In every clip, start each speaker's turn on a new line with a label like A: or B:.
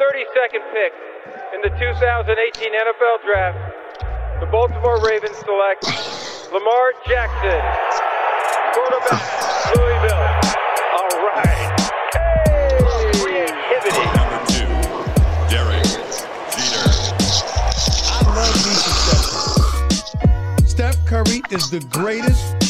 A: 32nd pick in the 2018 NFL Draft, the Baltimore Ravens select Lamar Jackson, quarterback, Louisville. All right. Hey, creativity.
B: Number two, Derek Jeter.
C: I love me some Steph. Steph Curry is the greatest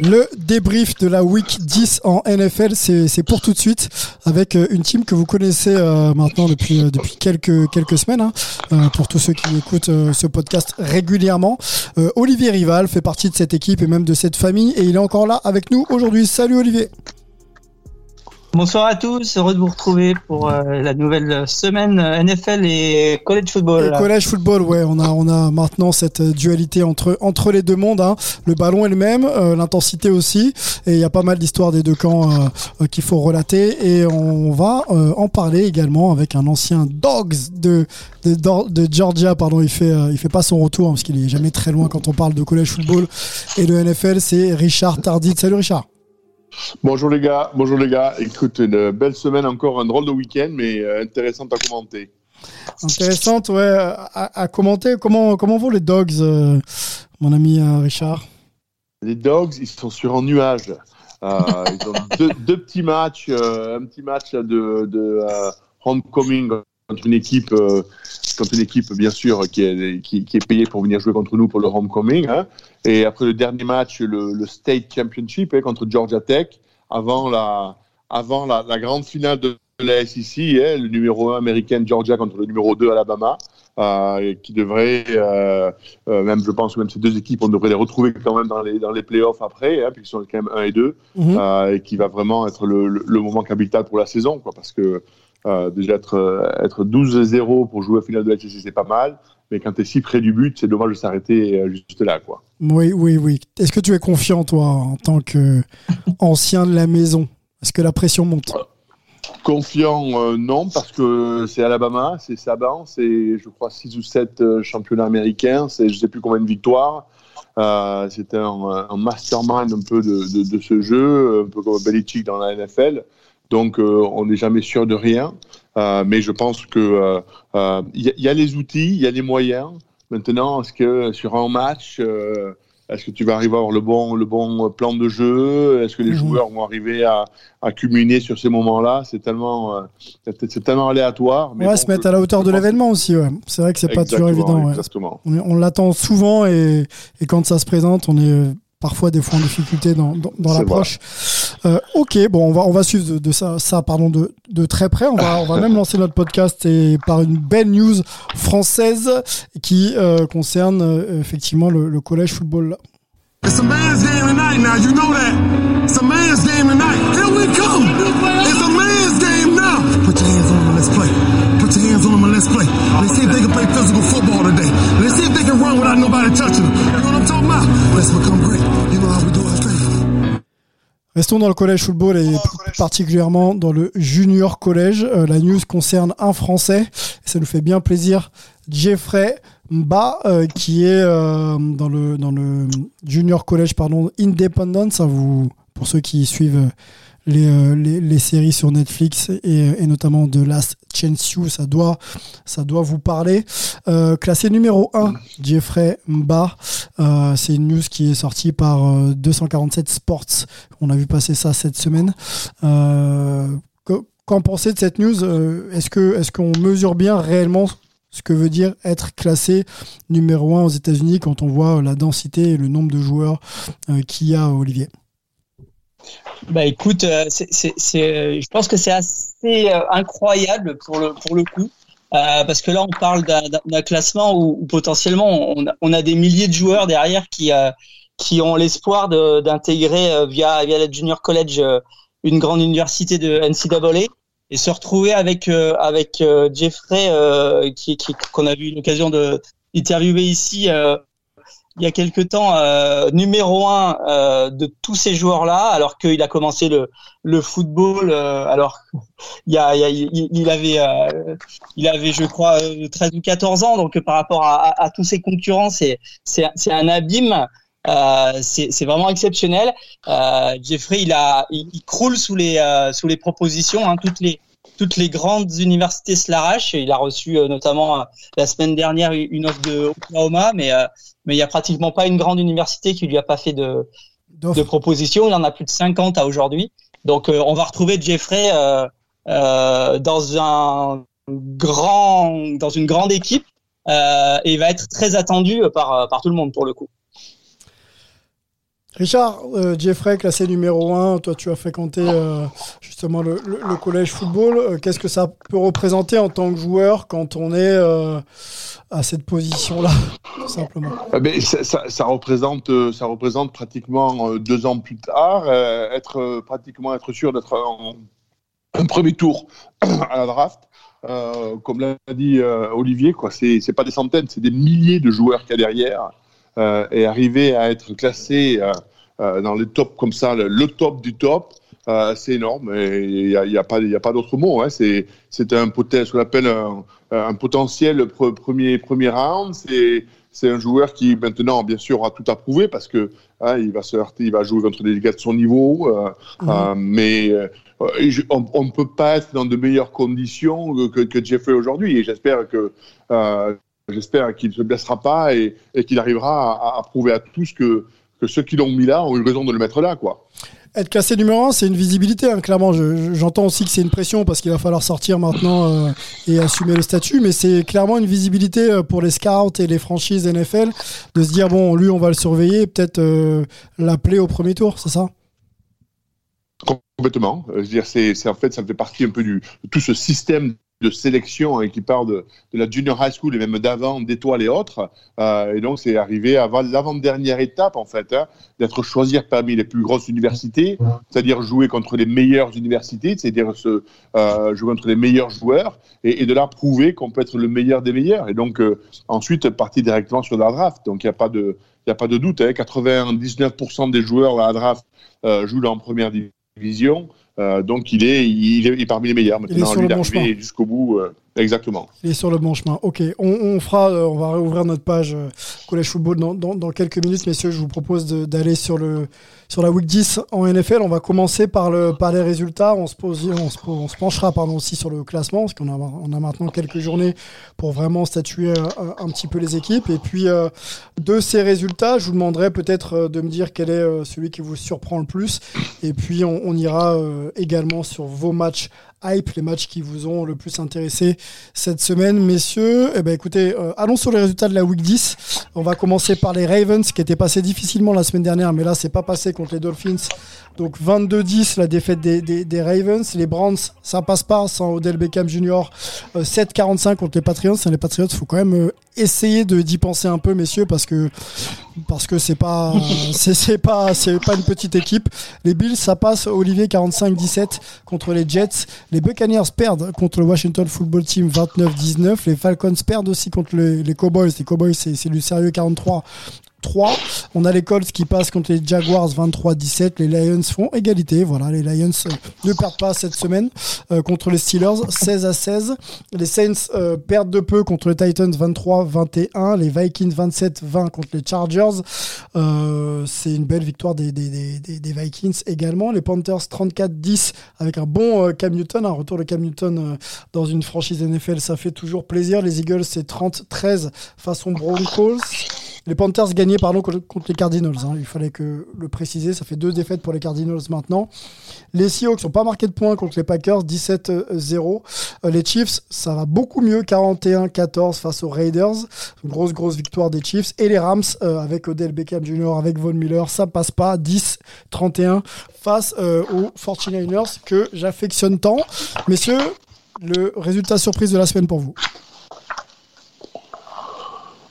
D: Le débrief de la week 10 en NFL, c'est pour tout de suite avec euh, une team que vous connaissez euh, maintenant depuis euh, depuis quelques quelques semaines. hein, pour tous ceux qui écoutent ce podcast régulièrement, Olivier Rival fait partie de cette équipe et même de cette famille et il est encore là avec nous aujourd'hui. Salut Olivier.
E: Bonsoir à tous, heureux de vous retrouver pour euh, la nouvelle semaine euh, NFL et college football.
D: Le collège football, ouais, on a, on a maintenant cette euh, dualité entre, entre les deux mondes. hein. Le ballon est le même, l'intensité aussi, et il y a pas mal d'histoires des deux camps euh, qu'il faut relater. Et on va en parler également avec un ancien Dogs de, de, de Georgia. Pardon, il fait, il fait pas son retour hein, parce qu'il est jamais très loin quand on parle de collège football et de NFL. C'est Richard Tardit. Salut Richard.
F: Bonjour les gars, bonjour les gars. Écoute, une belle semaine encore, un drôle de week-end, mais euh, intéressante à commenter.
D: Intéressante, ouais, à, à commenter. Comment, comment vont les Dogs, euh, mon ami euh, Richard?
F: Les Dogs, ils sont sur un nuage. Euh, ils ont deux, deux petits matchs, un petit match de, de homecoming une équipe, euh, contre une équipe bien sûr qui est, qui, qui est payée pour venir jouer contre nous pour le homecoming. Hein. Et après le dernier match, le, le state championship hein, contre Georgia Tech, avant la, avant la, la grande finale de la SEC, hein, le numéro 1 américain Georgia contre le numéro 2 Alabama, euh, qui devrait, euh, euh, même je pense même ces deux équipes, on devrait les retrouver quand même dans les, dans les playoffs après, hein, puisqu'ils sont quand même 1 et 2,
D: Mhm.
F: et qui va vraiment être le, le, le moment capital pour la saison, quoi, parce que euh, déjà être, euh, être 12-0 pour jouer à finale de la SEC, c'est pas mal, mais quand tu es si près du but, c'est dommage de s'arrêter euh, juste là. Quoi.
D: Oui, oui, oui. Est-ce que tu es confiant, toi, en tant qu'ancien de la maison? Est-ce que la pression monte?
F: Confiant, euh, non, parce que c'est Alabama, c'est Saban, c'est, je crois, 6 ou 7 euh, championnats américains, c'est je sais plus combien de victoires. Euh, c'est un, un mastermind un peu de, de, de ce jeu, un peu comme Belichick dans la NFL. Donc, euh, on n'est jamais sûr de rien. Euh, mais je pense que euh, euh, il y, a- il y a les outils, il y a les moyens. Maintenant, est-ce que sur un match, euh, est-ce que tu vas arriver à avoir le bon, le bon plan de jeu? Est-ce que les
D: Mhm.
F: joueurs vont arriver à, à culminer sur ces moments-là? C'est tellement, euh, c'est tellement aléatoire. Mais
D: Ouais,
F: bon,
D: se mettre à la hauteur de l'événement aussi, ouais. C'est vrai que c'est pas toujours évident. ouais.
F: Exactement.
D: On, on l'attend souvent et, et quand ça se présente, on est parfois des fois en difficulté dans, dans, dans l'approche. Euh, ok, bon, on va, on va suivre de, de ça, ça pardon, de, de très près. On va, on va même lancer notre podcast et par une belle news française qui euh, concerne euh, effectivement le, le collège football.
G: It's a man's game tonight now, you know that. It's a man's game tonight. Here we come. It's a man's game now. Put your hands on them and let's play. Put your hands on them and let's play. Let's see if they can play physical football today. Let's see if they can run without nobody touching them. You know what I'm talking about? Let's become great. You know how we do our thing.
D: Restons dans le collège football et plus particulièrement dans le junior collège. Euh, la news concerne un Français. Et ça nous fait bien plaisir. Jeffrey Mba, euh, qui est euh, dans le dans le junior collège pardon Independence. Ça vous pour ceux qui suivent les, euh, les, les séries sur Netflix et, et notamment de Last Chance You, ça doit ça doit vous parler. Euh, classé numéro 1, Jeffrey Mba. Euh, c'est une news qui est sortie par euh, 247 Sports. On a vu passer ça cette semaine. Que- Qu'en pensez de cette news? Est-ce que est-ce qu'on mesure bien réellement ce que veut dire être classé numéro 1 aux États-Unis quand on voit la densité et le nombre de joueurs qu'il y a, Olivier?
E: Bah écoute, euh, c'est, c'est, c'est- je pense que c'est assez euh, incroyable pour le, pour le coup. Euh, parce que là, on parle d'un, d'un- classement où, où potentiellement on on a des milliers de joueurs derrière qui, euh, qui ont l'espoir de, d'intégrer euh, via, via la junior college euh, une grande université de NCAA. et se retrouver avec euh, avec euh, Jeffrey euh, qui qui qu'on a eu l'occasion de interviewer ici il y a quelque temps numéro un de tous ces joueurs là alors qu'il a commencé le le football alors il y a, il, y a, il, avait il avait je crois 13 ou 14 ans donc par rapport à, à, tous ses concurrents c'est un abîme euh, c'est vraiment exceptionnel. Euh, Jeffrey, il a, il, croule sous les euh, sous les propositions. Hein, toutes les toutes les grandes universités se l'arrachent. Il a reçu notamment la semaine dernière une offre de Oklahoma, mais mais il y a pratiquement pas une grande université qui lui a pas fait de de propositions. Il en a plus de 50 à aujourd'hui. Donc on va retrouver Jeffrey dans un grand dans une grande équipe et il va être très attendu par par tout le monde pour le coup.
D: Richard, euh, Jeffrey, classé numéro 1, toi tu as fréquenté euh, justement le, collège football. Euh, qu'est-ce que ça peut représenter en tant que joueur quand on est à cette position-là, simplement?
F: Eh ben, ça, représente, ça représente pratiquement deux ans plus tard, être, pratiquement être sûr d'être en, premier tour à la draft. comme l'a dit Olivier, quoi, c'est, pas des centaines, c'est des milliers de joueurs qu'il y a derrière. et arriver à être classé dans les tops comme ça, le, top du top, euh, c'est énorme. Il n'y a, y a, pas, pas d'autre mot. Hein. C'est, c'est un ce qu'on appelle un, un potentiel premier, premier round. C'est, c'est un joueur qui maintenant, bien sûr, a tout à prouver parce que hein, il va se heurter, il va jouer contre des gars de son niveau. Euh, mhm. euh mais euh, on ne peut pas être dans de meilleures conditions que, que Jeffrey aujourd'hui. Et j'espère que euh, j'espère qu'il ne se blessera pas et, et qu'il arrivera à, à, prouver à tous que que ceux qui l'ont mis là ont eu raison de le mettre là, quoi.
D: Être classé numéro 1, c'est une visibilité, hein, clairement. J'entends aussi que c'est une pression parce qu'il va falloir sortir maintenant euh, et assumer le statut, mais c'est clairement une visibilité euh, pour les scouts et les franchises NFL de se dire bon, lui, on va le surveiller, peut-être euh, l'appeler au premier tour, c'est ça?
F: Complètement. Je veux dire, c'est en fait, ça fait partie un peu du, de tout ce système de sélection hein, qui part de, la junior high school et même d'avant, d'étoiles et autres. Euh, et donc, c'est arrivé avant l'avant-dernière étape, en fait, hein, d'être choisi parmi les plus grosses universités, c'est-à-dire jouer contre les meilleures universités, c'est-à-dire euh, jouer contre les meilleurs joueurs et, et de là prouver qu'on peut être le meilleur des meilleurs. Et donc, euh, ensuite, partir directement sur la draft. Donc, il n'y a pas de. A pas de doute, hein, 99% des joueurs à la draft jouent en première division. Euh, donc il est, il est, parmi les meilleurs maintenant. Il est sur jusqu'au bout. Euh, exactement.
D: Il est sur le bon chemin. Ok, on, fera, euh, on va réouvrir notre page Collège Football dans, quelques minutes, messieurs. Je vous propose d'aller sur le sur la week 10 en NFL. On va commencer par le par les résultats. On se penchera pardon aussi sur le classement parce qu'on a on a maintenant quelques journées pour vraiment statuer un, un petit peu les équipes. Et puis de ces résultats, je vous demanderai peut-être de me dire quel est celui qui vous surprend le plus. Et puis on, on ira également sur vos matchs hype, les matchs qui vous ont le plus intéressé cette semaine, messieurs. Eh ben, écoutez, euh, allons sur les résultats de la Week 10. On va commencer par les Ravens, qui étaient passés difficilement la semaine dernière, mais là, c'est pas passé contre les Dolphins. Donc 22-10, la défaite des, des, Ravens. Les Browns, ça passe pas sans Odell Beckham Jr. 7-45 contre les Patriots. Les Patriots, faut quand même euh, essayer de d'y penser un peu, messieurs, parce que parce que c'est pas c'est pas c'est pas une petite équipe. Les Bills, ça passe Olivier 45-17 contre les Jets. Les Buccaneers perdent contre le Washington Football Team 29-19. Les Falcons perdent aussi contre les, Cowboys. Les Cowboys, c'est du sérieux 43 3. On a les Colts qui passent contre les Jaguars 23-17. Les Lions font égalité. Voilà, les Lions euh, ne perdent pas cette semaine euh, contre les Steelers 16 à 16. Les Saints euh, perdent de peu contre les Titans 23-21. Les Vikings 27-20 contre les Chargers. C'est une belle victoire des, des, des, Vikings également. Les Panthers 34-10 avec un bon Cam Newton, un retour de Cam Newton dans une franchise NFL, ça fait toujours plaisir. Les Eagles c'est 30-13 façon Broncos. Les Panthers gagnaient pardon, contre les Cardinals. Hein. Il fallait que le préciser. Ça fait deux défaites pour les Cardinals maintenant. Les Seahawks n'ont pas marqué de points contre les Packers, 17-0. Euh, les Chiefs, ça va beaucoup mieux, 41-14 face aux Raiders. Grosse, grosse victoire des Chiefs. Et les Rams, euh, avec Odell Beckham Jr., avec Von Miller, ça passe pas, 10-31 face euh, aux 49ers que j'affectionne tant. Messieurs, le résultat surprise de la semaine pour vous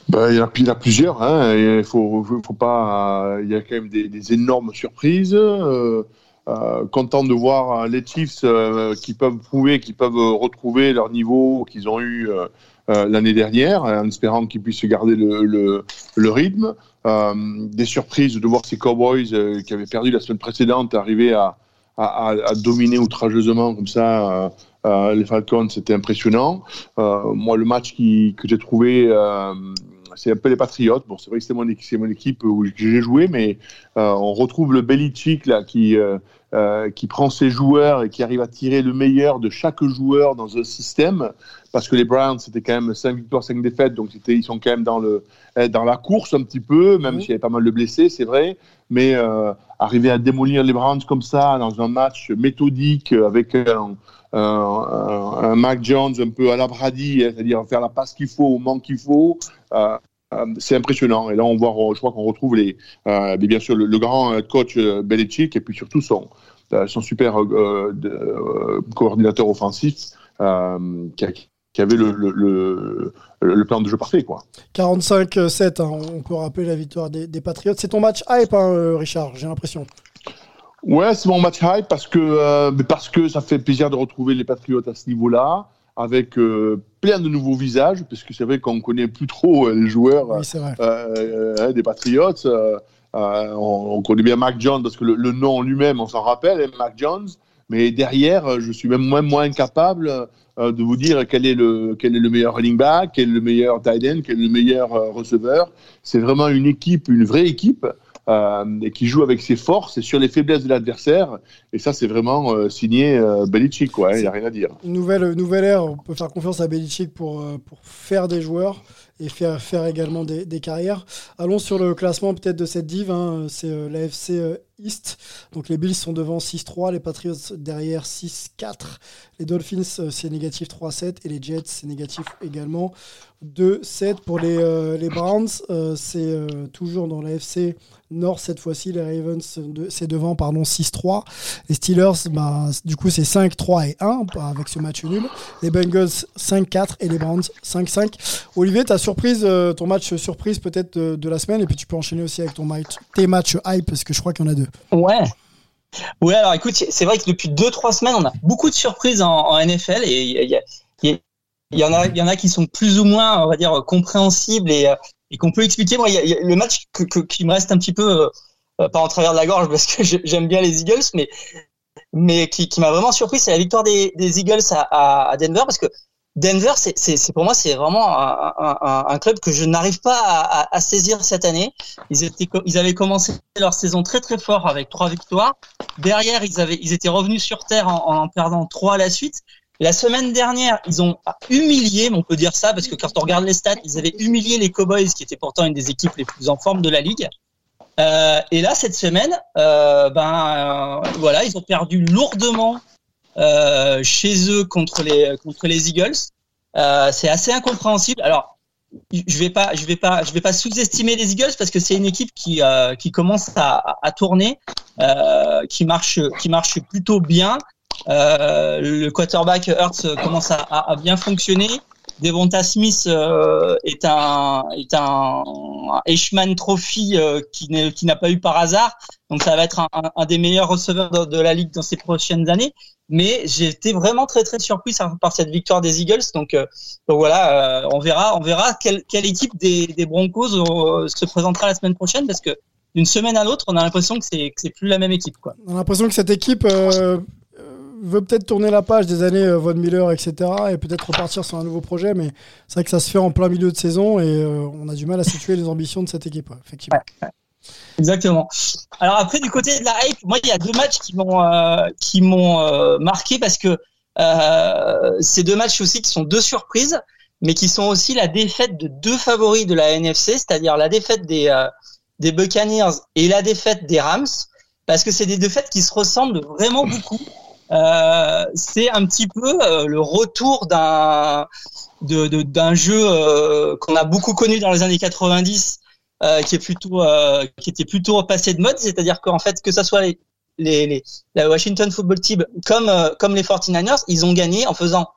F: ben, il, y en a, plusieurs. Hein. Il faut, pas. Il y a quand même des, énormes surprises. Euh, euh, content de voir les Chiefs euh, qui peuvent prouver, qui peuvent retrouver leur niveau qu'ils ont eu l'année dernière, en espérant qu'ils puissent garder le, rythme. Des surprises de voir ces Cowboys qui avaient perdu la semaine précédente arriver à, dominer outrageusement comme ça les Falcons, c'était impressionnant. Moi, le match que j'ai trouvé, c'est un peu les Patriots. Bon, c'est vrai que c'est mon, équipe où j'ai joué, mais euh, on retrouve le Belichick là qui euh, euh, qui prend ses joueurs et qui arrive à tirer le meilleur de chaque joueur dans un système. Parce que les Browns, c'était quand même 5 victoires, 5 défaites, donc ils sont quand même dans, le, euh, dans la course un petit peu, même s'il y avait pas mal de blessés, c'est vrai. Mais arriver à démolir les Browns comme ça, dans un match méthodique, avec un, un, un, un Mac Jones un peu à la Brady, hein, c'est-à-dire faire la passe qu'il faut au moment qu'il faut, euh, c'est impressionnant. Et là, on voit, je crois qu'on retrouve les, euh, bien sûr le, le grand euh, coach euh, Belichick et puis surtout son, euh, son super euh, de- euh, coordinateur offensif euh, qui, a- qui avait le, le, le, le plan de jeu parfait. Quoi.
D: 45-7, hein, on peut rappeler la victoire des, des Patriots. C'est ton match hype, hein, euh, Richard, j'ai l'impression.
F: Ouais, c'est mon match hype parce que, euh, parce que ça fait plaisir de retrouver les Patriotes à ce niveau-là, avec euh, plein de nouveaux visages, parce que c'est vrai qu'on connaît plus trop euh, les joueurs
D: Oui,
F: euh, euh, des Patriots. On, on connaît bien Mac Jones parce que le, le nom lui-même, on s'en rappelle, hein, Mac Jones. Mais derrière, je suis même moins, moins incapable euh, de vous dire quel est le quel est le meilleur running back, quel est le meilleur tight end, quel est le meilleur receveur. C'est vraiment une équipe, une vraie équipe. Euh, et qui joue avec ses forces et sur les faiblesses de l'adversaire. Et ça, c'est vraiment euh, signé euh, Belichick, quoi. Il n'y a rien à dire.
D: Nouvelle, nouvelle ère, on peut faire confiance à Belichick pour, pour faire des joueurs et faire, faire également des, des carrières. Allons sur le classement peut-être de cette div, hein, c'est l'AFC East. Donc les Bills sont devant 6-3, les Patriots derrière 6-4, les Dolphins euh, c'est négatif 3-7 et les Jets c'est négatif également 2-7. Pour les, euh, les Browns, euh, c'est toujours dans l'AFC Nord cette fois-ci, les Ravens c'est devant pardon 6-3. Les Steelers, bah, du coup, c'est 5-3 et 1 avec ce match nul. Les Bengals 5-4 et les Browns 5-5. Olivier, ta surprise, ton match surprise peut-être de, de la semaine, et puis tu peux enchaîner aussi avec ton match, tes matchs hype, parce que je crois qu'il y en a deux.
E: Ouais. Ouais, alors écoute, c'est vrai que depuis 2-3 semaines, on a beaucoup de surprises en, NFL et il y, en a, qui sont plus ou moins, on va dire, compréhensibles et, euh, qu'on peut expliquer. Moi, le match qui me reste un petit peu, euh, euh, pas en travers de la gorge parce que j'aime bien les Eagles, mais qui, m'a vraiment surpris, c'est la victoire des, Eagles à, à Denver parce que Denver, c'est, pour moi, c'est vraiment un, un, un- club que je n'arrive pas à, à- à saisir cette année. Ils étaient, ils avaient commencé leur saison très très fort avec trois victoires. Derrière, ils avaient, ils étaient revenus sur terre en en perdant trois à la suite. La semaine dernière, ils ont humilié, on peut dire ça, parce que quand on regarde les stats, ils avaient humilié les Cowboys, qui étaient pourtant une des équipes les plus en forme de la ligue. Euh, et là, cette semaine, euh, ben euh, voilà, ils ont perdu lourdement euh, chez eux contre les contre les Eagles. Euh, c'est assez incompréhensible. Alors, je vais pas, je vais pas, je vais pas sous-estimer les Eagles parce que c'est une équipe qui euh, qui commence à, à tourner, euh, qui marche, qui marche plutôt bien. Euh, le quarterback Hurts commence à, à, à bien fonctionner. Devonta Smith euh, est un est un, Eichmann Trophy euh, qui n'est- qui n'a pas eu par hasard. Donc ça va être un, un- des meilleurs receveurs de, la ligue dans ces prochaines années. Mais j'ai été vraiment très très surpris par, cette victoire des Eagles. Donc, euh, donc voilà, euh, on verra on verra quelle, quelle équipe des, des Broncos euh, se présentera la semaine prochaine parce que d'une semaine à l'autre, on a l'impression que c'est que c'est plus la même équipe quoi.
D: On a l'impression que cette équipe euh, veut peut-être tourner la page des années euh, Von Miller, etc. et peut-être repartir sur un nouveau projet, mais c'est vrai que ça se fait en plein milieu de saison et euh, on a du mal à situer les ambitions de cette équipe, effectivement.
E: Exactement. Alors après du côté de la hype, moi il y a deux matchs qui m'ont euh, marqué parce que euh, ces deux matchs aussi qui sont deux surprises, mais qui sont aussi la défaite de deux favoris de la NFC, c'est-à-dire la défaite des des Buccaneers et la défaite des Rams, parce que c'est des défaites qui se ressemblent vraiment beaucoup. Euh, c'est un petit peu euh, le retour d'un de- de- d'un jeu euh, qu'on a beaucoup connu dans les années 90 euh, qui est plutôt euh, qui était plutôt passé de mode, c'est-à-dire qu'en fait que ça soit les, les, les la Washington Football Team comme comme les 49ers, ils ont gagné en faisant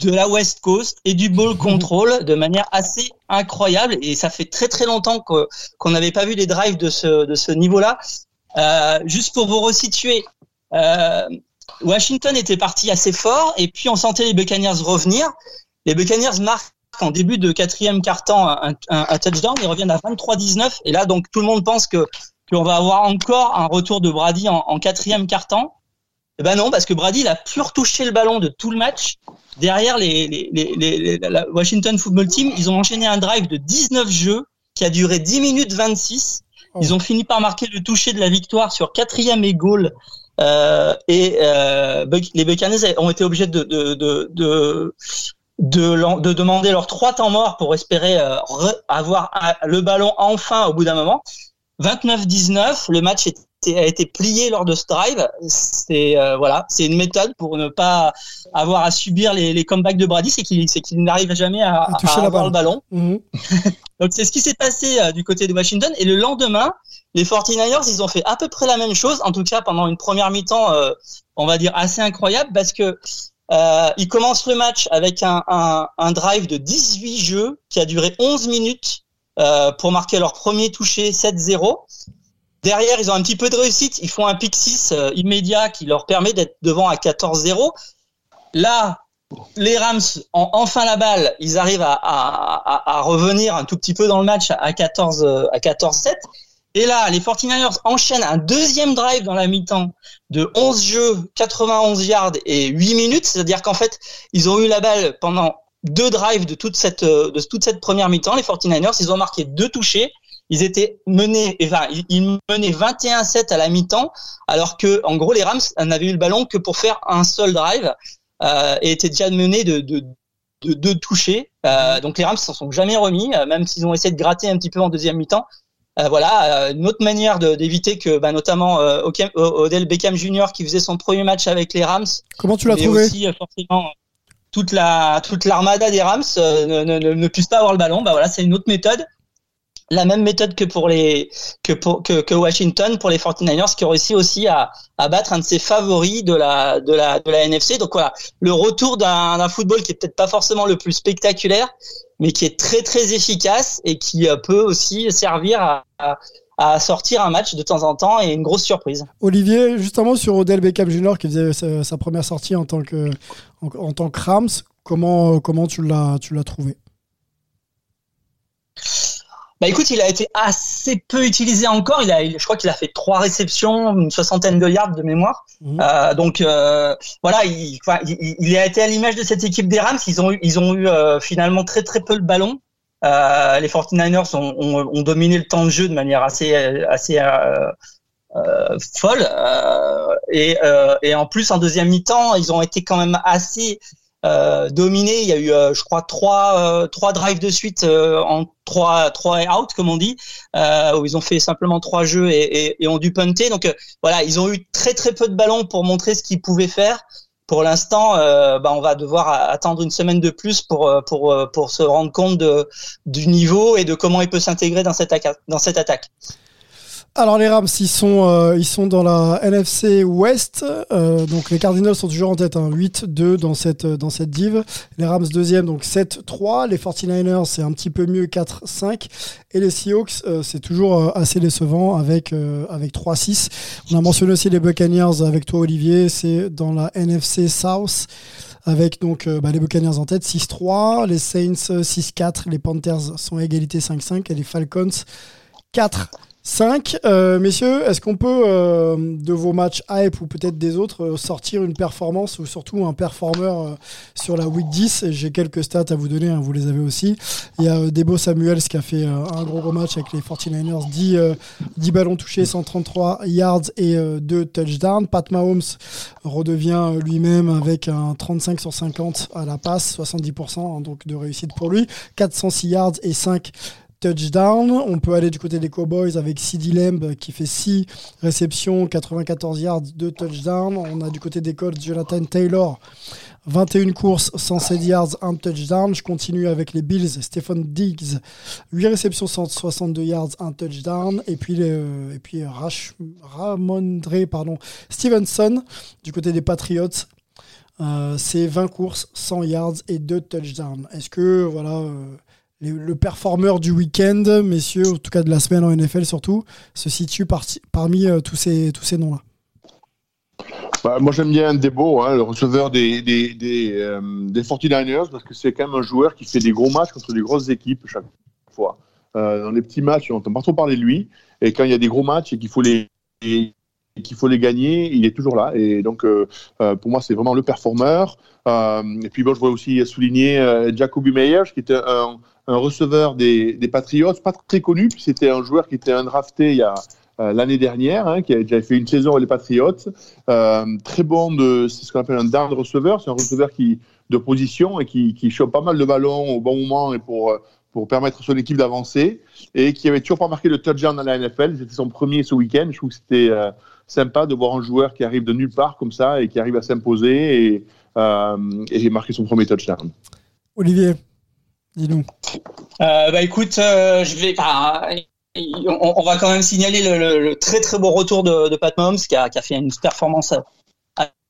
E: de la West Coast et du ball control de manière assez incroyable et ça fait très très longtemps que qu'on n'avait pas vu les drives de ce de ce niveau-là. Juste pour vous resituer, Euh, Washington était parti assez fort et puis on sentait les Buccaneers revenir. Les Buccaneers marquent en début de quatrième quart-temps un, un, un, touchdown, ils reviennent à 23-19 et là donc tout le monde pense que qu'on va avoir encore un retour de Brady en, en quatrième quart-temps. Eh ben non, parce que Brady il a plus retouché le ballon de tout le match. Derrière les, les, les, les la Washington Football Team, ils ont enchaîné un drive de 19 jeux qui a duré 10 minutes 26. Ils ont fini par marquer le toucher de la victoire sur quatrième et goal. Euh, et euh, les Buccaneers ont été obligés de, de, de, de de, de, demander leurs trois temps morts pour espérer euh, avoir le ballon enfin au bout d'un moment. 29-19, le match était, a été plié lors de ce drive. C'est euh, voilà, c'est une méthode pour ne pas avoir à subir les, les comebacks de Brady, c'est qu'il n'arrive jamais à, à,
D: toucher
E: avoir
D: balle.
E: le ballon.
D: Mhm.
E: Donc c'est ce qui s'est passé euh, du côté de Washington. Et le lendemain, les 49ers, ils ont fait à peu près la même chose, en tout cas pendant une première mi-temps, euh, on va dire assez incroyable, parce que euh, ils commencent le match avec un, un, un, drive de 18 jeux qui a duré 11 minutes euh, pour marquer leur premier touché 7-0. Derrière, ils ont un petit peu de réussite. Ils font un pick 6 euh, immédiat qui leur permet d'être devant à 14-0. Là, les Rams ont enfin la balle. Ils arrivent à, revenir un tout petit peu dans le match à 14 à 14-7. Et là, les 49ers enchaînent un deuxième drive dans la mi-temps de 11 jeux, 91 yards et 8 minutes. C'est-à-dire qu'en fait, ils ont eu la balle pendant deux drives de toute cette, de toute cette première mi-temps. Les 49ers, ils ont marqué deux touchés. Ils étaient menés, enfin, ils menaient 21-7 à la mi-temps, alors que, en gros, les Rams n'avaient eu le ballon que pour faire un seul drive, euh, et étaient déjà menés de, de, de deux touchés. Euh, donc les Rams s'en sont jamais remis, euh, même s'ils ont essayé de gratter un petit peu en deuxième mi-temps. Euh, voilà, une autre manière d'éviter que, bah, notamment euh, Odell Beckham Jr. qui faisait son premier match avec les Rams.
D: Comment tu l'as trouvé?
E: aussi, forcément, toute la toute l'armada des Rams ne, ne, ne, puisse pas avoir le ballon. Bah voilà, c'est une autre méthode. La même méthode que pour les que pour que, Washington pour les 49ers qui ont réussi aussi à, à battre un de ses favoris de la de la de la NFC. Donc voilà, le retour d'un football qui est peut-être pas forcément le plus spectaculaire, mais qui est très très efficace et qui peut aussi servir à, à, sortir un match de temps en temps et une grosse surprise.
D: Olivier, justement sur Odell Beckham Jr. qui faisait sa, première sortie en tant que en, tant Rams, comment comment tu l'as tu l'as trouvé?
E: Bah écoute, il a été assez peu utilisé encore. Il a, je crois qu'il a fait trois réceptions, une soixantaine de yards de mémoire. Mmh. Euh, donc euh, voilà, il, il, il, a été à l'image de cette équipe des Rams. Ils ont eu, ils ont eu euh, finalement très très peu le ballon. Euh, les 49ers ont, ont, ont, dominé le temps de jeu de manière assez assez euh, folle. et, et en plus en deuxième mi-temps, ils ont été quand même assez euh, dominé. Il y a eu, euh, je crois, trois, euh, trois drives de suite en trois, trois out, comme on dit, où ils ont fait simplement trois jeux et, et, et ont dû punter. Donc voilà, ils ont eu très très peu de ballons pour montrer ce qu'ils pouvaient faire. Pour l'instant, euh, bah, on va devoir attendre une semaine de plus pour pour pour se rendre compte de, du niveau et de comment il peut s'intégrer dans cette dans cette attaque.
D: Alors les Rams, ils sont, euh, ils sont dans la NFC West. Euh, donc les Cardinals sont toujours en tête, hein, 8-2 dans cette, dans cette div. Les Rams deuxième, donc 7-3. Les 49ers, c'est un petit peu mieux, 4-5. Et les Seahawks, euh, c'est toujours assez décevant avec, avec 3-6. On a mentionné aussi les Buccaneers avec toi Olivier, c'est dans la NFC South avec donc bah, les Buccaneers en tête 6-3, les Saints 6-4, les Panthers sont à égalité 5-5 et les Falcons 4 5. Euh, messieurs, est-ce qu'on peut, euh, de vos matchs hype ou peut-être des autres, euh, sortir une performance ou surtout un performeur sur la week 10 J'ai quelques stats à vous donner, hein, vous les avez aussi. Il y a Debo Samuels qui a fait un gros gros match avec les 49ers, 10, 10 ballons touchés, 133 yards et 2 touchdowns. Pat Mahomes redevient lui-même avec un 35 sur 50 à la passe, 70% hein, donc de réussite pour lui, 406 yards et 5 touchdown. On peut aller du côté des Cowboys avec CD Lamb qui fait 6 réceptions, 94 yards, 2 touchdowns. On a du côté des Colts Jonathan Taylor, 21 courses, 107 yards, 1 touchdown. Je continue avec les Bills, Stephen Diggs, 8 réceptions, 162 yards, 1 touchdown. Et puis, et puis Rash, Ramondre pardon, Stevenson du côté des Patriots. Euh, c'est 20 courses, 100 yards et 2 touchdowns. Est-ce que voilà, euh, le performeur du week-end, messieurs, en tout cas de la semaine en NFL surtout, se situe par, parmi euh, tous ces, tous ces noms-là
F: Bah, moi, j'aime bien Debo, hein, le receveur des, des, des, euh, des 49ers, parce que c'est quand même un joueur qui fait des gros matchs contre des grosses équipes chaque fois. Euh, dans les petits matchs, on n'entend pas trop parler de lui. Et quand il y a des gros matchs et qu'il faut les, et qu'il faut les gagner, il est toujours là. Et donc, euh, pour moi, c'est vraiment le performeur. Et puis, bon, je voudrais aussi souligner Jacoby Meyers, qui était un, un receveur des, Patriots, pas très connu, puis c'était un joueur qui était undrafté il y a euh, l'année dernière, hein, qui avait déjà fait une saison avec les Patriots. Euh, très bon de, c'est ce qu'on appelle un down receveur, c'est un receveur qui de position et qui, qui chope pas mal de ballons au bon moment et pour euh, pour permettre à son équipe d'avancer et qui avait toujours pas marqué de touchdown dans la NFL. C'était son premier ce week-end. Je trouve que c'était sympa de voir un joueur qui arrive de nulle part comme ça et qui arrive à s'imposer et, et marquer son premier touchdown.
D: Olivier, dis-nous.
E: Euh, bah écoute, euh, je vais. Bah, on, va quand même signaler le, très très beau retour de, Pat Mahomes qui a, a fait une performance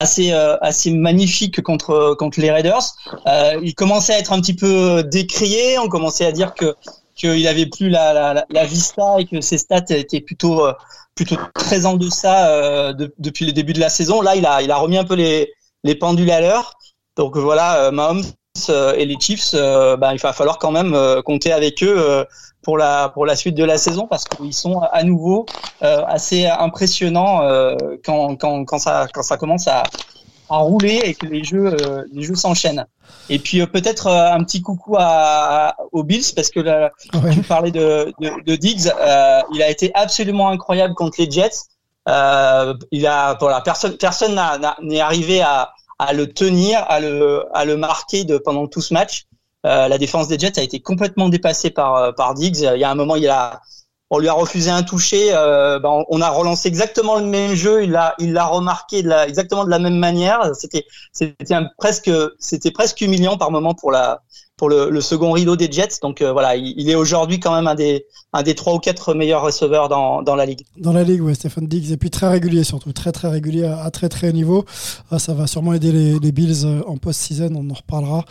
E: assez euh, assez magnifique contre contre les Raiders. Euh, il commençait à être un petit peu décrié. On commençait à dire que qu'il avait plus la, la, la- vista et que ses stats étaient plutôt euh, plutôt très en deçà euh, de- depuis le début de la saison. Là, il a il a remis un peu les les pendules à l'heure. Donc voilà, euh, Mahomes euh, et les Chiefs, euh, bah, il va falloir quand même euh, compter avec eux euh, pour la pour la suite de la saison parce qu'ils sont à nouveau euh, assez impressionnants euh, quand, quand quand ça quand ça commence à à rouler et que les jeux euh, les jeux s'enchaînent. Et puis euh, peut-être euh, un petit coucou à, à- aux Bills parce que là,
D: Ouais.
E: tu parlais de, de, de Diggs, euh, il a été absolument incroyable contre les Jets. Euh, il a voilà personne personne n'est arrivé à à le tenir, à le à le marquer de pendant tout ce match. Euh, la défense des Jets a été complètement dépassée par euh, par Diggs. Il y a un moment, il a on lui a refusé un toucher. Euh, ben, on- a relancé exactement le même jeu. Il l'a il l'a remarqué de la, exactement de la même manière. C'était c'était presque c'était presque humiliant par moment pour la pour le, le second rideau des Jets. Donc euh, voilà, il, est aujourd'hui quand même un des un des trois ou quatre meilleurs receveurs dans dans la ligue.
D: Dans la ligue, ouais, Stéphane Diggs, et puis très régulier surtout, très très régulier à, très très haut niveau. Ah, ça va sûrement aider les, les Bills euh, en post-season, on en reparlera.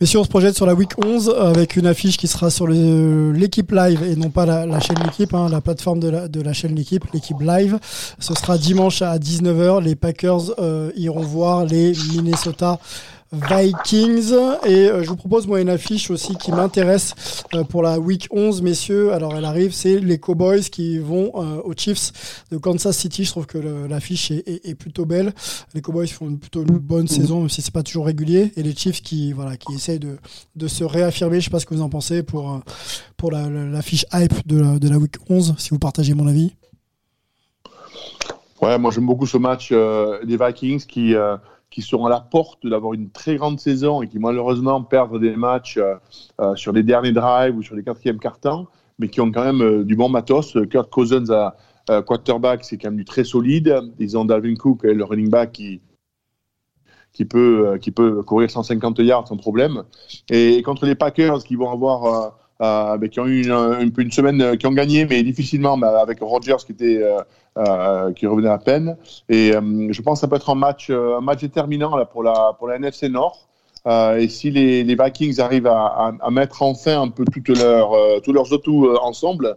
D: Messieurs, on se projette sur la week 11 avec une affiche qui sera sur l'équipe live et non pas la, la chaîne L'équipe, hein, la plateforme de la, de la chaîne L'équipe, l'équipe live. Ce sera dimanche à 19h. Les Packers euh, iront voir les Minnesota Vikings. Et euh, je vous propose moi une affiche aussi qui m'intéresse euh, pour la week 11 messieurs. Alors elle arrive c'est les Cowboys qui vont euh, aux Chiefs de Kansas City. Je trouve que l'affiche est, est- est plutôt belle. Les Cowboys font une- plutôt une bonne saison même si c'est pas toujours régulier. Et les Chiefs qui voilà qui essayent de, de se réaffirmer. Je sais pas ce que vous en pensez pour pour la- hype de la, de la week 11 si vous partagez mon avis.
F: Ouais, moi j'aime beaucoup ce match euh, des Vikings qui, euh, qui sont à la porte d'avoir une très grande saison et qui malheureusement perdent des matchs euh, euh, sur les derniers drives ou sur les quatrièmes cartons, mais qui ont quand même euh, du bon matos. Kurt Cousins à quarterback, c'est quand même du très solide. Ils ont Dalvin Cook, le running back, qui, qui, peut, qui peut courir 150 yards sans problème. Et contre les Packers qui vont avoir... euh, qui ont eu une, semaine, euh, qui ont gagné, mais difficilement, mais avec était euh, qui revenait à peine. Et je pense que ça peut être un match, un match déterminant là, pour, la, NFC Nord. Et si les, Vikings arrivent à, mettre enfin un peu toutes leurs, tous leurs atouts ensemble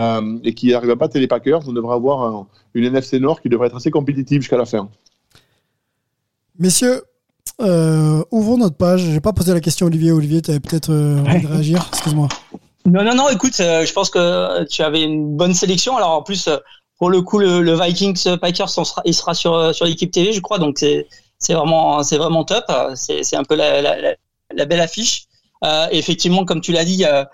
F: euh, et qui arrivent à battre les Packers, on devrait avoir un, une NFC Nord qui devrait être assez compétitive jusqu'à la fin.
D: Messieurs, euh, ouvrons notre page. J'ai pas posé la question à Olivier. Olivier, tu avais peut-être euh, envie de réagir. Excuse-moi.
E: Non, non, non. Écoute, euh, je pense que tu avais une bonne sélection. Alors en plus, pour le coup, le, le Vikings Packers, on sera, il sera sur sur l'équipe TV, je crois. Donc c'est c'est vraiment c'est vraiment top. C'est un peu la, la, la, la belle affiche. Euh, effectivement, comme tu l'as dit, euh,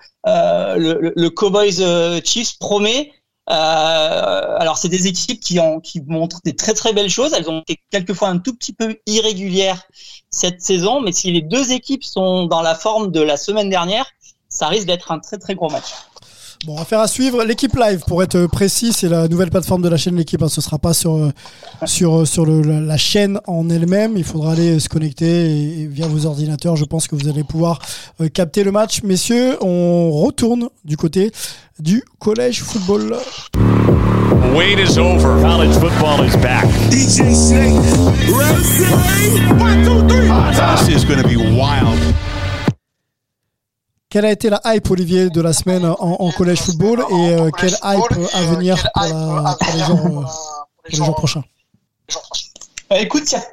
E: le, le Cowboys Chiefs promet. Euh, alors c'est des équipes qui ont qui montrent des très très belles choses. Elles ont été quelquefois un tout petit peu irrégulières cette saison, mais si les deux équipes sont dans la forme de la semaine dernière, ça risque d'être un très très gros match.
D: Bon, affaire à suivre. L'équipe live, pour être précis, c'est la nouvelle plateforme de la chaîne L'équipe. Hein. Ce sera pas sur sur sur le, la, la, chaîne en elle-même. Il faudra aller se connecter et, et, via vos ordinateurs. Je pense que vous allez pouvoir euh, capter le match, messieurs. On retourne du côté du collège football.
B: Wait is over. College football is back.
G: DJ Snake, ready? One, two, three.
H: This is going to be wild.
D: Quelle a été la hype, Olivier, de la semaine en, en collège football et euh, quelle hype à venir pour, la, pour, les jours, euh, prochains?
E: Bah, écoute, il n'y a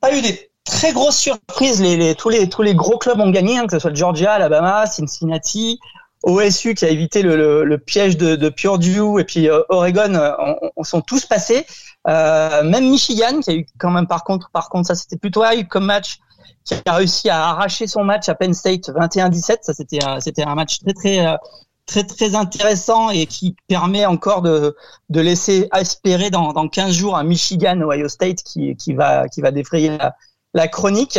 E: pas eu des très grosses surprises. Tous, les, gros clubs ont gagné, hein, que ce soit Georgia, Alabama, Cincinnati, OSU qui a évité le, piège de, de Purdue et puis euh, Oregon euh, on, on sont tous passés. Euh, même Michigan qui a eu quand même par contre, par contre ça c'était plutôt high comme match qui a réussi à arracher son match à Penn State 21-17. Ça c'était c'était un match très très euh, très très intéressant et qui permet encore de, de laisser espérer dans, dans 15 jours un Michigan Ohio State qui, qui va qui va défrayer la, chronique.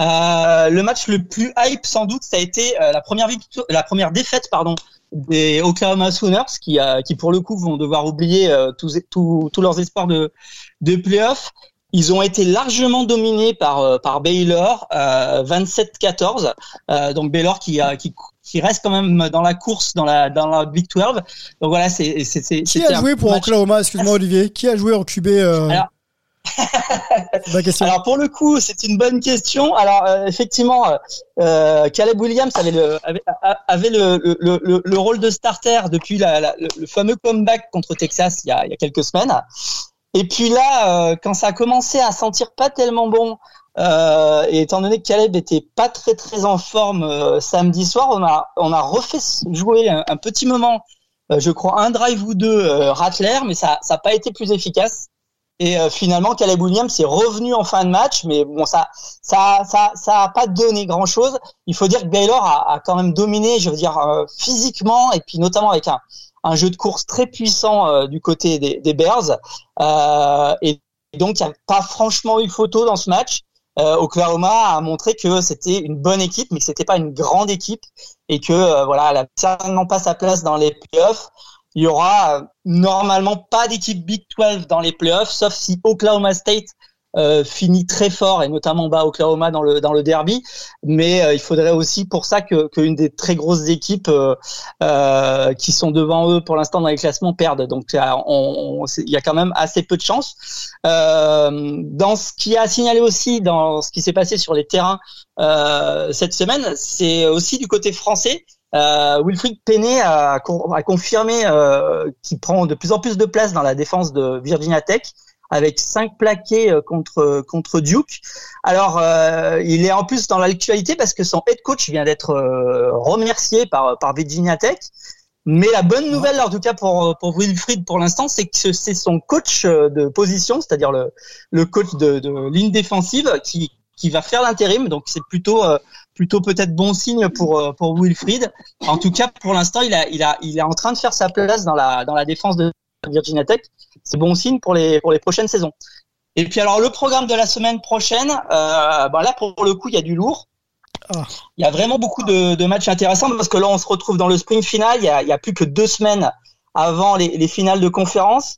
E: Euh, le match le plus hype sans doute ça a été euh, la première victoire, la première défaite pardon des Oklahoma Sooners qui euh, qui pour le coup vont devoir oublier euh, tous, tous tous leurs espoirs de de playoff. Ils ont été largement dominés par euh, par Baylor, 27-14. donc Baylor qui qui qui reste quand même dans la course dans la dans la Big 12. Donc voilà, c'est
D: Qui a joué pour Oklahoma Excuse-moi Olivier? Qui a joué en QB euh...
E: Alors, Alors pour le coup, c'est une bonne question. Alors euh, effectivement, euh, Caleb Williams avait le avait, avait le, le, le, le, rôle de starter depuis la, la, le fameux comeback contre Texas il y a, il y a quelques semaines. Et puis là, euh, quand ça a commencé à sentir pas tellement bon, euh, et étant donné que Caleb était pas très très en forme euh, samedi soir, on a on a refait jouer un, petit moment, euh, je crois un drive ou deux euh, Rattler, mais ça ça a pas été plus efficace. Et euh, finalement, Caleb Williams est revenu en fin de match, mais bon, ça, ça, ça, ça a pas donné grand chose. Il faut dire que Baylor a, a quand même dominé, je veux dire, physiquement et puis notamment avec un, un jeu de course très puissant euh, du côté des, des Bears. et donc, il n'y a pas franchement eu photo dans ce match. Oklahoma a montré que c'était une bonne équipe, mais que c'était pas une grande équipe et que voilà, elle a certainement pas sa place dans les playoffs il y aura normalement pas d'équipe Big 12 dans les playoffs, sauf si Oklahoma State euh, finit très fort et notamment bas Oklahoma dans le dans le derby. Mais euh, il faudrait aussi pour ça que qu'une des très grosses équipes euh, qui sont devant eux pour l'instant dans les classements perdent. Donc il y a quand même assez peu de chance. dans ce qui a signalé aussi dans ce qui s'est passé sur les terrains cette semaine, c'est aussi du côté français. Euh, Wilfried Penney a, a confirmé euh, qu'il prend de plus en plus de place dans la défense de Virginia Tech avec cinq plaqués euh, contre contre Duke. Alors, euh, il est en plus dans l'actualité parce que son head coach vient d'être euh, remercié par par Virginia Tech. Mais la bonne nouvelle, en tout cas pour pour Wilfried pour l'instant, c'est que c'est son coach de position, c'est-à-dire le le coach de, de ligne défensive, qui qui va faire l'intérim. Donc c'est plutôt euh, plutôt peut-être bon signe pour euh, pour Wilfried. En tout cas, pour l'instant, il a il a il est en train de faire sa place dans la dans la défense de Virginia Tech. C'est bon signe pour les pour les prochaines saisons. Et puis alors le programme de la semaine prochaine, euh, ben là pour le coup il y a du lourd. Il y a vraiment beaucoup de, de, matchs intéressants parce que là on se retrouve dans le sprint final. Il y a, il y a plus que deux semaines avant les, les finales de conférence.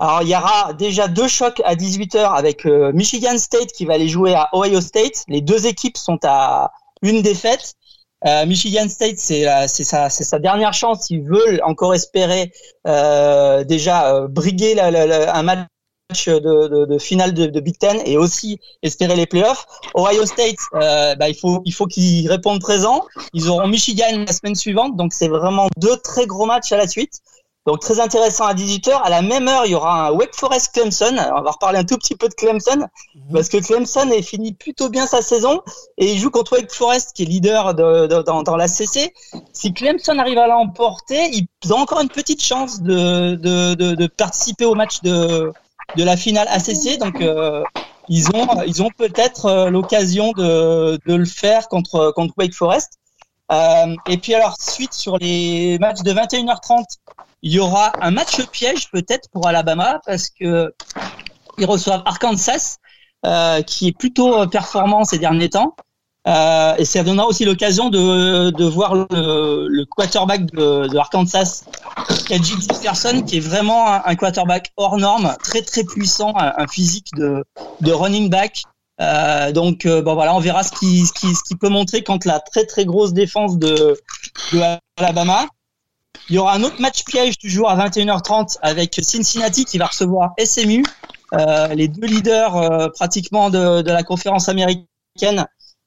E: Alors il y aura déjà deux chocs à 18h avec euh, Michigan State qui va aller jouer à Ohio State. Les deux équipes sont à une défaite. Euh, Michigan State, c'est sa, dernière chance. Ils veulent encore espérer euh, déjà euh, briguer la, un match de, finale de, Big Ten et aussi espérer les playoffs. Ohio State, bah, il faut il faut qu'ils répondent présent. Ils auront Michigan la semaine suivante, donc c'est vraiment deux très gros matchs à la suite. Donc très intéressant à 18h. À la même heure, il y aura un Wake Forest Clemson. On va reparler un tout petit peu de Clemson mmh. parce que Clemson a fini plutôt bien sa saison et il joue contre Wake Forest qui est leader de, de, dans, dans, la CC. Si Clemson arrive à l'emporter, ils ont encore une petite chance de, de, de participer au match de, de la finale ACC. Donc euh, ils ont ils ont peut-être euh, l'occasion de, de le faire contre contre Wake Forest. Euh, et puis alors suite sur les matchs de 21h30 il y aura un match piège peut-être pour Alabama parce que ils reçoivent Arkansas, euh, qui est plutôt performant ces derniers temps. Euh, et ça donnera aussi l'occasion de, de voir le, le quarterback de, de Arkansas, Kajik Peterson, qui est vraiment un, un, quarterback hors norme, très très puissant, un, un physique de, de running back. Euh, donc euh, bon voilà, on verra ce qui ce qui ce qui peut montrer contre la très très grosse défense de de Alabama. Il y aura un autre match piège du jour à 21h30 avec Cincinnati qui va recevoir SMU, euh, les deux leaders euh, pratiquement de, de, la conférence américaine,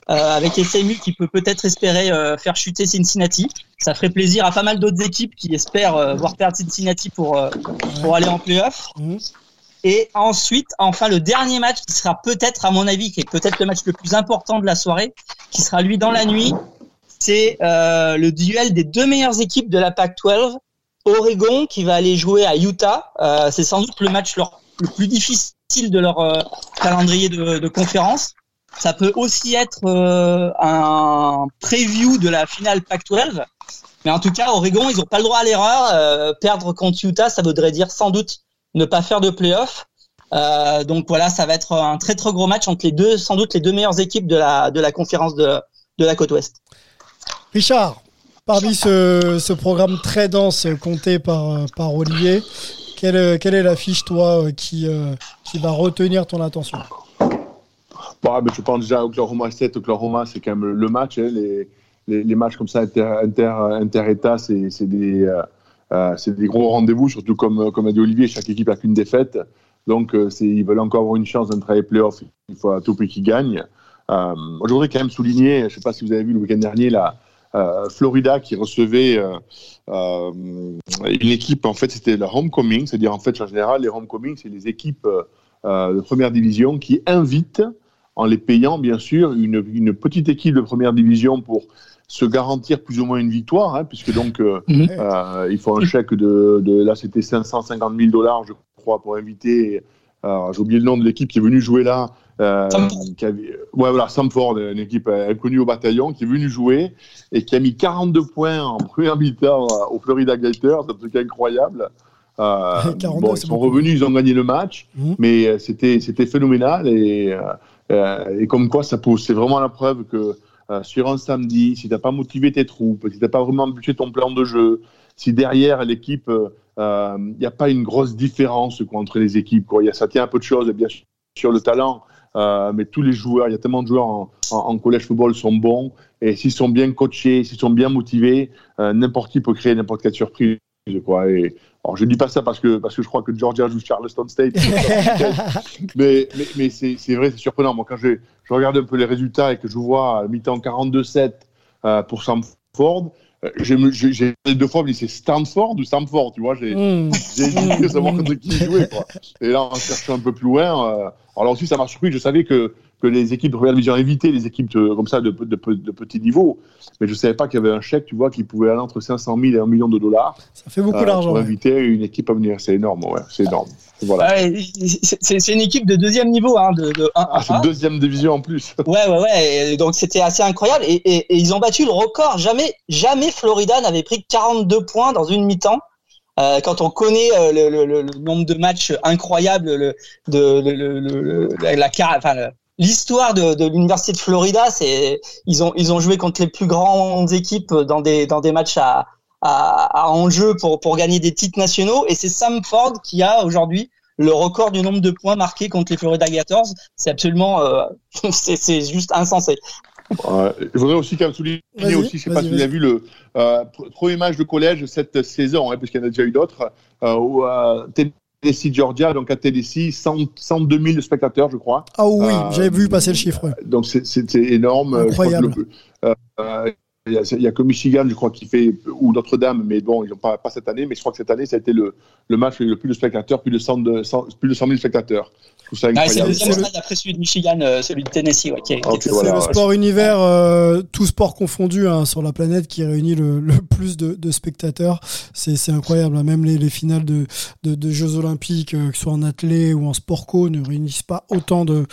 E: euh, avec SMU qui peut peut-être espérer faire chuter Cincinnati. Ça ferait plaisir à pas mal d'autres équipes qui espèrent voir perdre Cincinnati pour, pour aller en playoff. Et ensuite, enfin, le dernier match qui sera peut-être, à mon avis, qui est peut-être le match le plus important de la soirée, qui sera lui dans la nuit, c'est euh, le duel des deux meilleures équipes de la Pac-12. Oregon qui va aller jouer à Utah. Euh, c'est sans doute le match le plus difficile de leur euh, calendrier de, de, conférence. Ça peut aussi être euh, un preview de la finale Pac-12. Mais en tout cas, Oregon, ils n'ont pas le droit à l'erreur. Euh, perdre contre Utah, ça voudrait dire sans doute ne pas faire de playoff. Euh, donc voilà, ça va être un très très gros match entre les deux, sans doute les deux meilleures équipes de la de la conférence de de la côte ouest.
D: Richard, parmi ce, ce programme très dense compté par par Olivier, quelle, quelle est l'affiche toi qui qui va retenir ton attention?
F: Bon, mais je pense déjà Oklahoma State, Oklahoma, c'est quand même le match. Hein, les, les, les, matchs comme ça, inter, inter, inter-État, c'est des, euh, euh, des gros rendez-vous, surtout comme, comme a dit Olivier, chaque équipe a qu'une défaite. Donc, euh, ils veulent encore avoir une chance d'entrer les playoffs. Il faut à tout prix qu'ils gagnent. Euh, je voudrais quand même souligner, je ne sais pas si vous avez vu le week-end dernier, la euh, Florida qui recevait une équipe, en fait, c'était le homecoming, c'est-à-dire en fait, en général, les homecoming, c'est les équipes de première division qui invitent en les payant, bien sûr, une, petite équipe de première division pour se garantir plus ou moins une victoire, hein, puisque donc euh, -hmm. euh, il faut un chèque de, de là c'était 550 000 dollars, je crois, pour inviter. Euh, J'ai oublié le nom de l'équipe qui est venue jouer là. Qui avait, ouais, voilà, Samford, une équipe inconnue au bataillon, qui est venue jouer et qui a mis 42 points en première mi-temps au Florida Gators, c'est un truc incroyable. Euh, 42, bon, ils sont revenus, ils ont gagné le match, -hmm. mais c'était c'était phénoménal et, euh, et comme quoi ça. C'est vraiment la preuve que euh, sur un samedi, si tu n'as pas motivé tes troupes, si tu n'as pas vraiment budget ton plan de jeu, si derrière l'équipe, il euh, n'y a pas une grosse différence entre les équipes, quoi. Y a, ça tient un peu de choses, bien sûr, le talent, euh, mais tous les joueurs, il y a tellement de joueurs en, en, en collège football sont bons, et s'ils sont bien coachés, s'ils sont bien motivés, euh, n'importe qui peut créer n'importe quelle surprise. Quoi. Et, alors, je ne dis pas ça parce que, parce que je crois que Georgia joue Charleston State. mais mais, mais c'est vrai, c'est surprenant. Moi, quand je, je, regarde un peu les résultats et que je vois à mi-temps 42-7 euh, pour Stanford, euh, j'ai deux fois, je dis c'est Stanford ou Stanford, tu vois. J'ai mm. hésité à savoir contre qui jouer. Quoi. Et là, en cherchant un peu plus loin, euh, alors aussi, ça m'a surpris. Je savais que que les équipes de première division évitaient les équipes de, comme ça de, de, de, de, petit niveau. Mais je ne savais pas qu'il y avait un chèque, tu vois, qui pouvait aller entre 500 000 et 1 million de dollars.
D: Ça fait beaucoup euh, d'argent.
F: Pour ouais. inviter une équipe à venir. C'est énorme, ouais. C'est énorme. Voilà.
E: Ouais, c'est une équipe de deuxième niveau, hein, de, de 1
F: ah, c'est deuxième division en plus.
E: ouais, ouais, ouais. Et donc c'était assez incroyable. Et, et, et, ils ont battu le record. Jamais, jamais Florida n'avait pris 42 points dans une mi-temps. Euh, quand on connaît euh, le, le, le, nombre de matchs incroyables, le, de, le, la, enfin, l'histoire de, de l'université de Florida, c'est ils ont ils ont joué contre les plus grandes équipes dans des dans des matchs à à, à enjeu pour pour gagner des titres nationaux et c'est Sam Ford qui a aujourd'hui le record du nombre de points marqués contre les Florida Gators. C'est absolument euh, c'est juste insensé.
F: Euh, je voudrais aussi quand même souligner aussi, je sais pas si vous avez vu le euh, premier match de collège cette saison, hein, parce qu'il y en a déjà eu d'autres, euh, où euh, Tennessee Georgia, donc à Tennessee, 100, 102 000 spectateurs, je crois.
D: Ah oui, euh, j'avais vu passer le chiffre.
F: Donc c'est énorme.
D: Incroyable.
F: Le, euh, il n'y a, a, que Michigan, je crois, qui fait, ou Notre-Dame, mais bon, ils n'ont pas, pas cette année, mais je crois que cette année, ça a été le, le match avec le plus de spectateurs, plus de 100, de, 100, plus de 100 000 spectateurs.
E: Ah, c'est le deuxième stade après celui de Michigan, euh, celui de Tennessee. Ouais, qui est,
D: okay, voilà, le sport univers, euh, tout sport confondu hein, sur la planète, qui réunit le, le plus de, de spectateurs. C'est incroyable. Hein. Même les, les finales de, de, de, Jeux Olympiques, euh, que ce soit en athlé ou en sport co, ne réunissent pas autant de,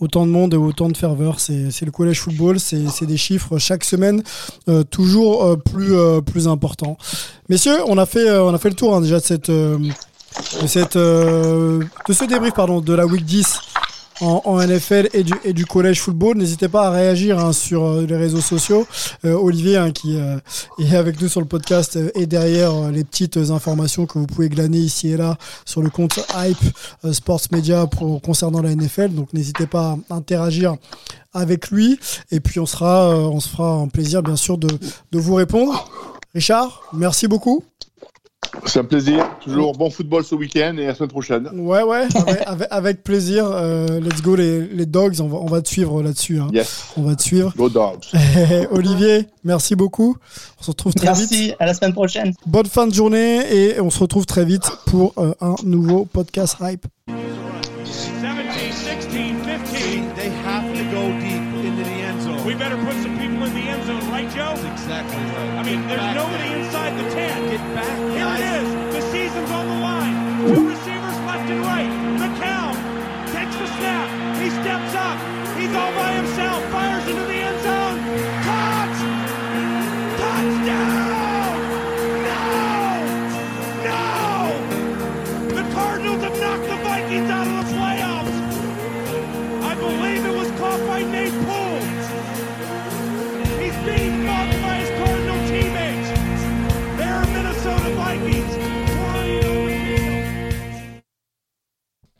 D: autant de monde et autant de ferveur. C'est le collège football, c'est des chiffres chaque semaine euh, toujours euh, plus euh, plus importants. Messieurs, on a fait on a fait le tour hein, déjà de cette de cette de ce débrief pardon de la week 10 en, en, NFL et du, et du collège football. N'hésitez pas à réagir hein, sur euh, les réseaux sociaux. Euh, Olivier, hein, qui euh, est avec nous sur le podcast, euh, et derrière euh, les petites informations que vous pouvez glaner ici et là sur le compte Hype Sports Media pour, concernant la NFL. Donc n'hésitez pas à interagir avec lui. Et puis on sera, on se fera un plaisir, bien sûr, de, de vous répondre. Richard, merci beaucoup.
F: C'est un plaisir. Toujours bon football ce week-end et la semaine prochaine.
D: Ouais, ouais, avec, avec, avec plaisir. Euh, let's go les, les dogs. On va, on va te suivre là-dessus. Hein.
F: Yes.
D: On va te suivre.
F: Go dogs.
D: Olivier, merci beaucoup. On se retrouve très
E: merci,
D: vite.
E: Merci. À la semaine prochaine.
D: Bonne fin de journée et on se retrouve très vite pour euh, un nouveau podcast hype.